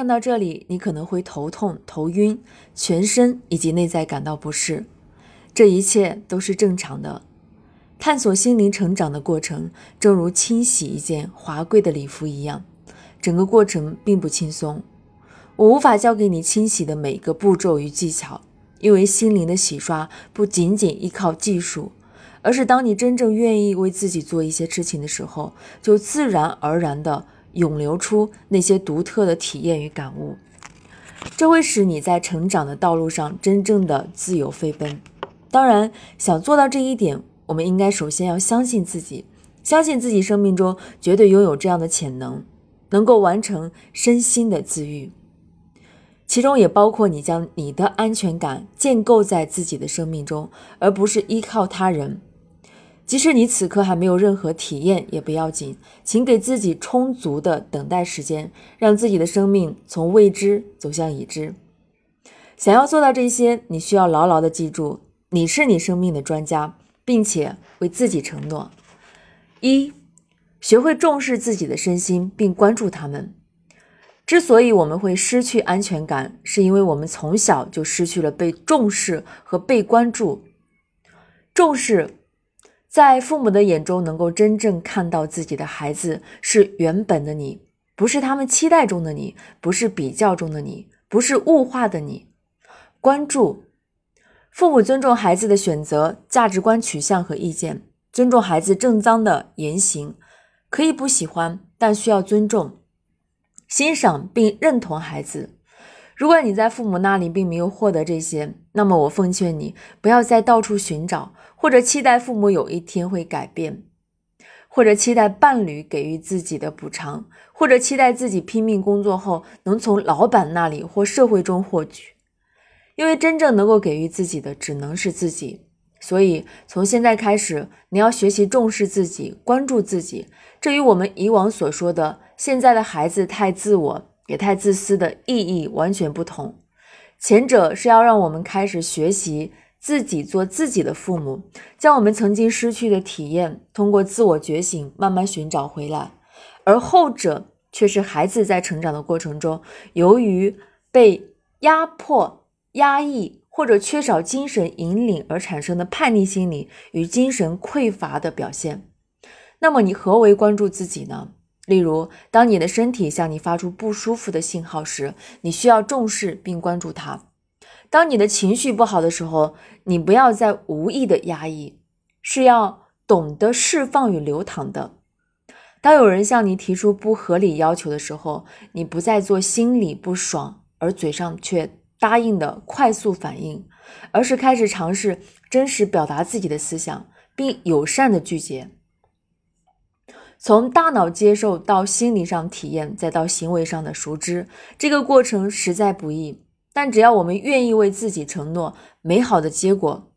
看到这里，你可能会头痛、头晕，全身以及内在感到不适，这一切都是正常的。探索心灵成长的过程，正如清洗一件华贵的礼服一样，整个过程并不轻松。我无法教给你清洗的每个步骤与技巧，因为心灵的洗刷不仅仅依靠技术，而是当你真正愿意为自己做一些事情的时候，就自然而然的涌流出那些独特的体验与感悟。这会使你在成长的道路上真正的自由飞奔。当然，想做到这一点。我们应该首先要相信自己，相信自己生命中绝对拥有这样的潜能，能够完成身心的自愈。其中也包括你将你的安全感建构在自己的生命中，而不是依靠他人。即使你此刻还没有任何体验，也不要紧，请给自己充足的等待时间，让自己的生命从未知走向已知。想要做到这些，你需要牢牢的记住，你是你生命的专家。并且为自己承诺：一，学会重视自己的身心，并关注他们。之所以我们会失去安全感，是因为我们从小就失去了被重视和被关注。重视，在父母的眼中，能够真正看到自己的孩子是原本的你，不是他们期待中的你，不是比较中的你，不是物化的你。关注。父母尊重孩子的选择、价值观取向和意见，尊重孩子正当的言行，可以不喜欢，但需要尊重、欣赏并认同孩子。如果你在父母那里并没有获得这些，那么我奉劝你不要再到处寻找，或者期待父母有一天会改变，或者期待伴侣给予自己的补偿，或者期待自己拼命工作后能从老板那里或社会中获取。因为真正能够给予自己的只能是自己，所以从现在开始，你要学习重视自己，关注自己。这与我们以往所说的现在的孩子太自我也太自私的意义完全不同。前者是要让我们开始学习自己做自己的父母，将我们曾经失去的体验通过自我觉醒慢慢寻找回来；而后者却是孩子在成长的过程中，由于被压迫。压抑或者缺少精神引领而产生的叛逆心理与精神匮乏的表现。那么，你何为关注自己呢？例如，当你的身体向你发出不舒服的信号时，你需要重视并关注它；当你的情绪不好的时候，你不要再无意的压抑，是要懂得释放与流淌的。当有人向你提出不合理要求的时候，你不再做心里不爽而嘴上却。答应的快速反应，而是开始尝试真实表达自己的思想，并友善的拒绝。从大脑接受到心理上体验，再到行为上的熟知，这个过程实在不易。但只要我们愿意为自己承诺，美好的结果